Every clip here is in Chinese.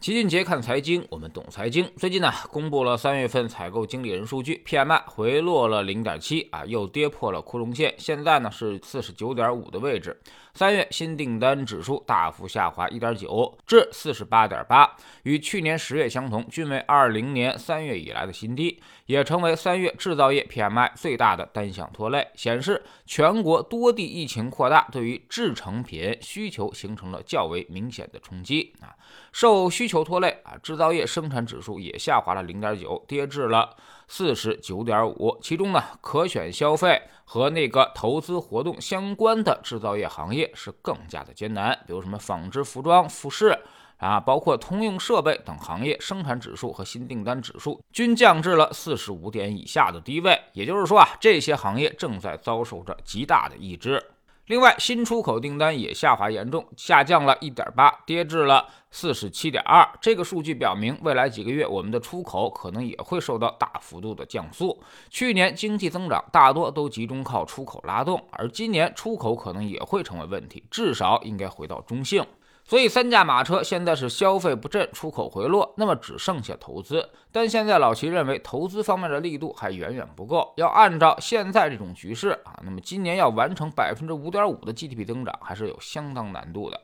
齐俊杰看财经，我们懂财经。最近呢，公布了三月份采购经理人数据，PMI 回落了零点七啊，又跌破了枯荣线，现在呢是四十九点五的位置。三月新订单指数大幅下滑一点九，至四十八点八，与去年十月相同，均为二零年三月以来的新低，也成为三月制造业 PMI 最大的单项拖累，显示全国多地疫情扩大，对于制成品需求形成了较为明显的冲击啊。受需需求拖累啊，制造业生产指数也下滑了零点九，跌至了四十九点五。其中呢，可选消费和那个投资活动相关的制造业行业是更加的艰难，比如什么纺织、服装、服饰啊，包括通用设备等行业，生产指数和新订单指数均降至了四十五点以下的低位。也就是说啊，这些行业正在遭受着极大的抑制。另外，新出口订单也下滑严重，下降了一点八，跌至了四十七点二。这个数据表明，未来几个月我们的出口可能也会受到大幅度的降速。去年经济增长大多都集中靠出口拉动，而今年出口可能也会成为问题，至少应该回到中性。所以三驾马车现在是消费不振，出口回落，那么只剩下投资。但现在老齐认为，投资方面的力度还远远不够。要按照现在这种局势啊，那么今年要完成百分之五点五的 GDP 增长，还是有相当难度的。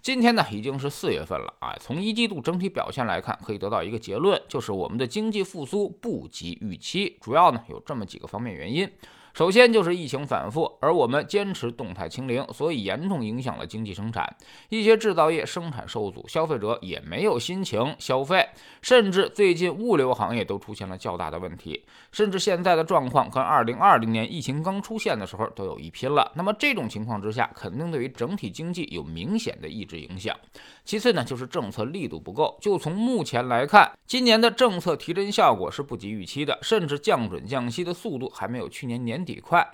今天呢，已经是四月份了啊，从一季度整体表现来看，可以得到一个结论，就是我们的经济复苏不及预期。主要呢有这么几个方面原因。首先就是疫情反复，而我们坚持动态清零，所以严重影响了经济生产。一些制造业生产受阻，消费者也没有心情消费，甚至最近物流行业都出现了较大的问题。甚至现在的状况跟2020年疫情刚出现的时候都有一拼了。那么这种情况之下，肯定对于整体经济有明显的抑制影响。其次呢，就是政策力度不够。就从目前来看，今年的政策提振效果是不及预期的，甚至降准降息的速度还没有去年年。底快，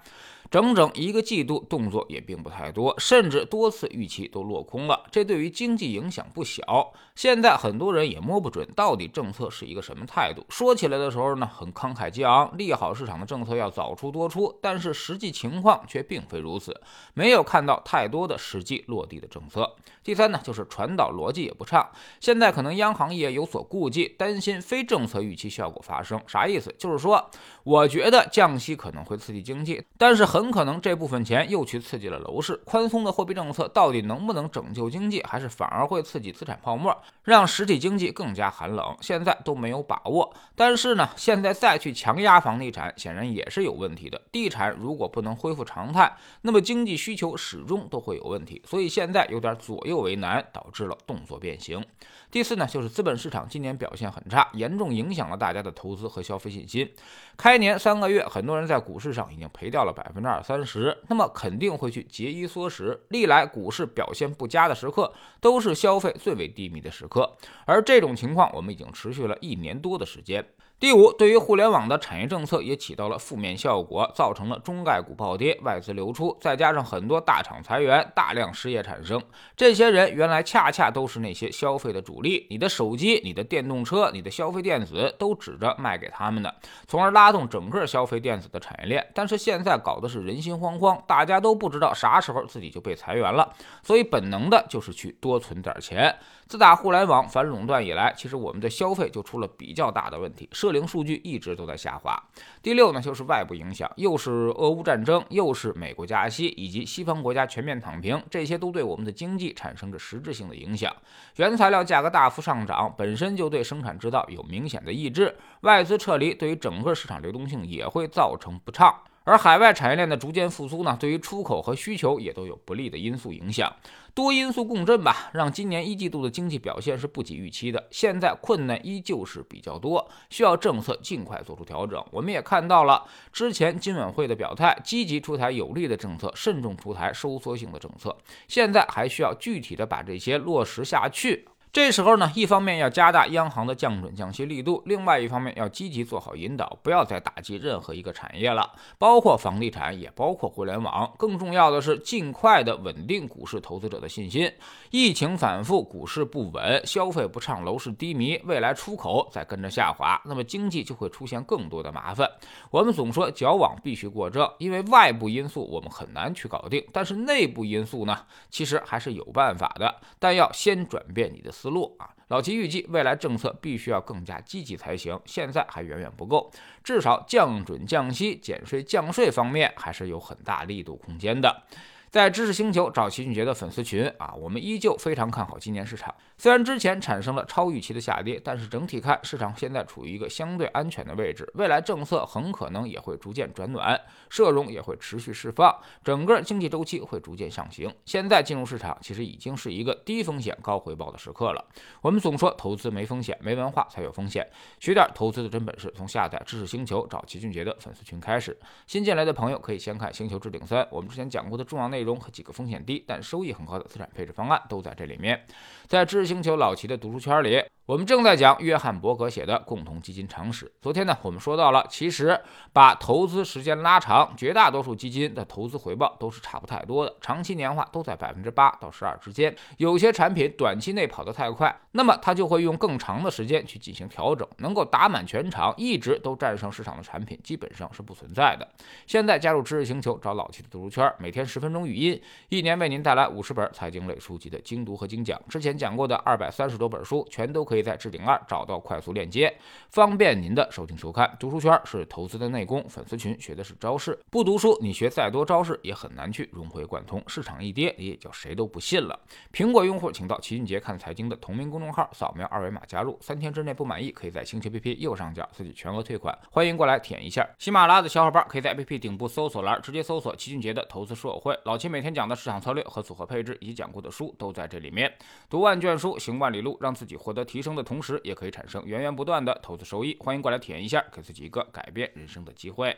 整整一个季度动作也并不太多，甚至多次预期都落空了，这对于经济影响不小。现在很多人也摸不准到底政策是一个什么态度。说起来的时候呢，很慷慨激昂，利好市场的政策要早出多出，但是实际情况却并非如此，没有看到太多的实际落地的政策。第三呢，就是传导逻辑也不畅。现在可能央行也有所顾忌，担心非政策预期效果发生。啥意思？就是说，我觉得降息可能会刺激经济，但是很很可能这部分钱又去刺激了楼市。宽松的货币政策到底能不能拯救经济，还是反而会刺激资产泡沫，让实体经济更加寒冷？现在都没有把握。但是呢，现在再去强压房地产，显然也是有问题的。地产如果不能恢复常态，那么经济需求始终都会有问题。所以现在有点左右。为难，导致了动作变形。第四呢，就是资本市场今年表现很差，严重影响了大家的投资和消费信心。开年三个月，很多人在股市上已经赔掉了百分之二三十，那么肯定会去节衣缩食。历来股市表现不佳的时刻，都是消费最为低迷的时刻，而这种情况我们已经持续了一年多的时间。第五，对于互联网的产业政策也起到了负面效果，造成了中概股暴跌、外资流出，再加上很多大厂裁员，大量失业产生。这些人原来恰恰都是那些消费的主力，你的手机、你的电动车、你的消费电子都指着卖给他们的，从而拉动整个消费电子的产业链。但是现在搞的是人心惶惶，大家都不知道啥时候自己就被裁员了，所以本能的就是去多存点钱。自打互联网反垄断以来，其实我们的消费就出了比较大的问题，社零数据一直都在下滑。第六呢，就是外部影响，又是俄乌战争，又是美国加息，以及西方国家全面躺平，这些都对我们的经济产生着实质性的影响。原材料价格大幅上涨，本身就对生产制造有明显的抑制，外资撤离对于整个市场流动性也会造成不畅。而海外产业链的逐渐复苏呢，对于出口和需求也都有不利的因素影响，多因素共振吧，让今年一季度的经济表现是不及预期的。现在困难依旧是比较多，需要政策尽快做出调整。我们也看到了之前金委会的表态，积极出台有利的政策，慎重出台收缩性的政策。现在还需要具体的把这些落实下去。这时候呢，一方面要加大央行的降准降息力度，另外一方面要积极做好引导，不要再打击任何一个产业了，包括房地产，也包括互联网。更重要的是，尽快的稳定股市投资者的信心。疫情反复，股市不稳，消费不畅，楼市低迷，未来出口再跟着下滑，那么经济就会出现更多的麻烦。我们总说矫枉必须过正，因为外部因素我们很难去搞定，但是内部因素呢，其实还是有办法的，但要先转变你的。思路啊。老齐预计未来政策必须要更加积极才行，现在还远远不够，至少降准、降息、减税、降税方面还是有很大力度空间的。在知识星球找齐俊杰的粉丝群啊，我们依旧非常看好今年市场。虽然之前产生了超预期的下跌，但是整体看市场现在处于一个相对安全的位置。未来政策很可能也会逐渐转暖，社融也会持续释放，整个经济周期会逐渐上行。现在进入市场其实已经是一个低风险高回报的时刻了。我们总说投资没风险，没文化才有风险。学点投资的真本事，从下载知识星球找齐俊杰的粉丝群开始。新进来的朋友可以先看《星球置顶三》，我们之前讲过的重要内。内容和几个风险低但收益很高的资产配置方案都在这里面。在知识星球老齐的读书圈里。我们正在讲约翰伯格写的《共同基金常识》。昨天呢，我们说到了，其实把投资时间拉长，绝大多数基金的投资回报都是差不太多的，长期年化都在百分之八到十二之间。有些产品短期内跑得太快，那么它就会用更长的时间去进行调整。能够打满全场，一直都战胜市场的产品，基本上是不存在的。现在加入知识星球，找老齐的读书圈，每天十分钟语音，一年为您带来五十本财经类书籍的精读和精讲。之前讲过的二百三十多本书，全都可以。在置顶二找到快速链接，方便您的收听收看。读书圈是投资的内功，粉丝群学的是招式。不读书，你学再多招式也很难去融会贯通。市场一跌，你也就谁都不信了。苹果用户请到齐俊杰看财经的同名公众号，扫描二维码加入。三天之内不满意，可以在星球 APP 右上角自己全额退款。欢迎过来舔一下。喜马拉雅的小伙伴可以在 APP 顶部搜索栏直接搜索齐俊杰的投资书友会。老其每天讲的市场策略和组合配置，以及讲过的书都在这里面。读万卷书，行万里路，让自己获得提升。的同时，也可以产生源源不断的投资收益。欢迎过来体验一下，给自己一个改变人生的机会。